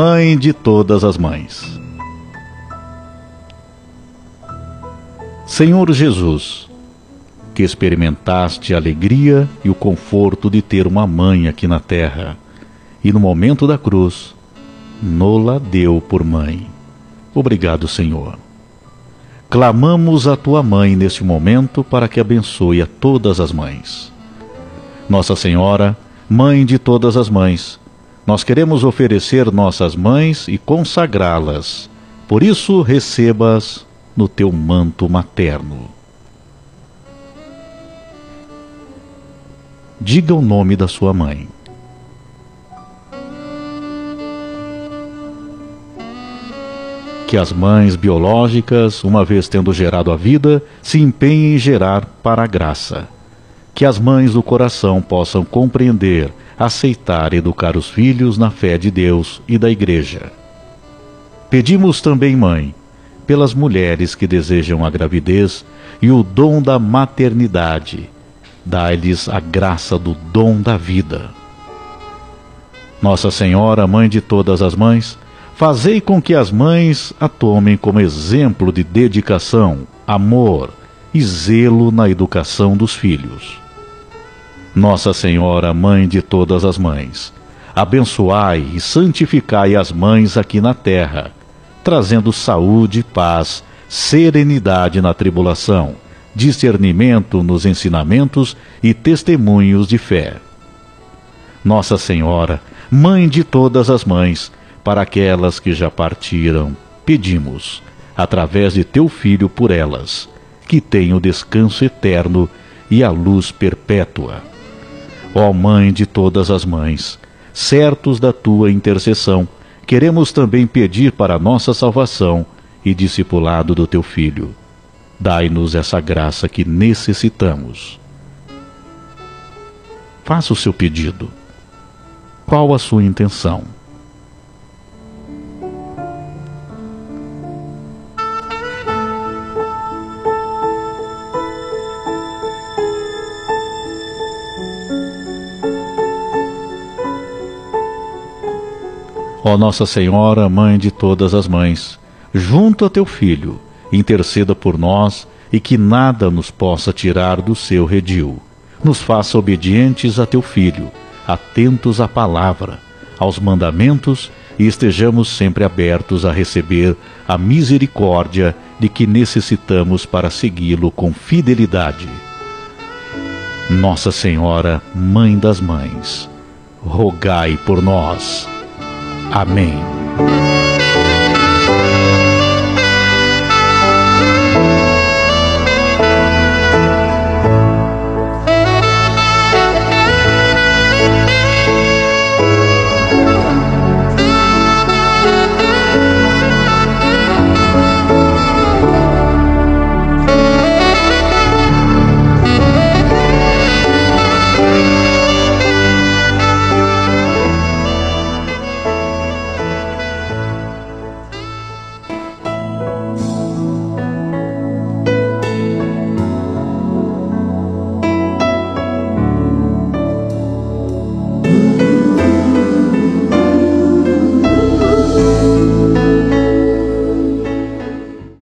Mãe de todas as mães. Senhor Jesus, que experimentaste a alegria e o conforto de ter uma mãe aqui na terra, e no momento da cruz, nola deu por mãe. Obrigado, Senhor. Clamamos a tua mãe neste momento para que abençoe a todas as mães. Nossa Senhora, Mãe de todas as mães, nós queremos oferecer nossas mães e consagrá-las. Por isso, recebas no teu manto materno. Diga o nome da sua mãe. que as mães biológicas, uma vez tendo gerado a vida, se empenhem em gerar para a graça. Que as mães do coração possam compreender, aceitar e educar os filhos na fé de Deus e da Igreja. Pedimos também, Mãe, pelas mulheres que desejam a gravidez e o dom da maternidade. Dai-lhes a graça do dom da vida. Nossa Senhora, Mãe de todas as mães, Fazei com que as mães a tomem como exemplo de dedicação, amor e zelo na educação dos filhos. Nossa Senhora, Mãe de todas as mães, abençoai e santificai as mães aqui na terra, trazendo saúde, paz, serenidade na tribulação, discernimento nos ensinamentos e testemunhos de fé. Nossa Senhora, Mãe de todas as mães, para aquelas que já partiram, pedimos, através de teu Filho por elas, que tenham descanso eterno e a luz perpétua. Ó Mãe de todas as mães, certos da tua intercessão, queremos também pedir para nossa salvação e discipulado do teu Filho. Dai-nos essa graça que necessitamos. Faça o seu pedido. Qual a sua intenção? Ó Nossa Senhora, Mãe de todas as mães, junto a teu Filho, interceda por nós e que nada nos possa tirar do seu redil. Nos faça obedientes a teu Filho, atentos à palavra, aos mandamentos e estejamos sempre abertos a receber a misericórdia de que necessitamos para segui-lo com fidelidade. Nossa Senhora, Mãe das Mães, rogai por nós. Amém.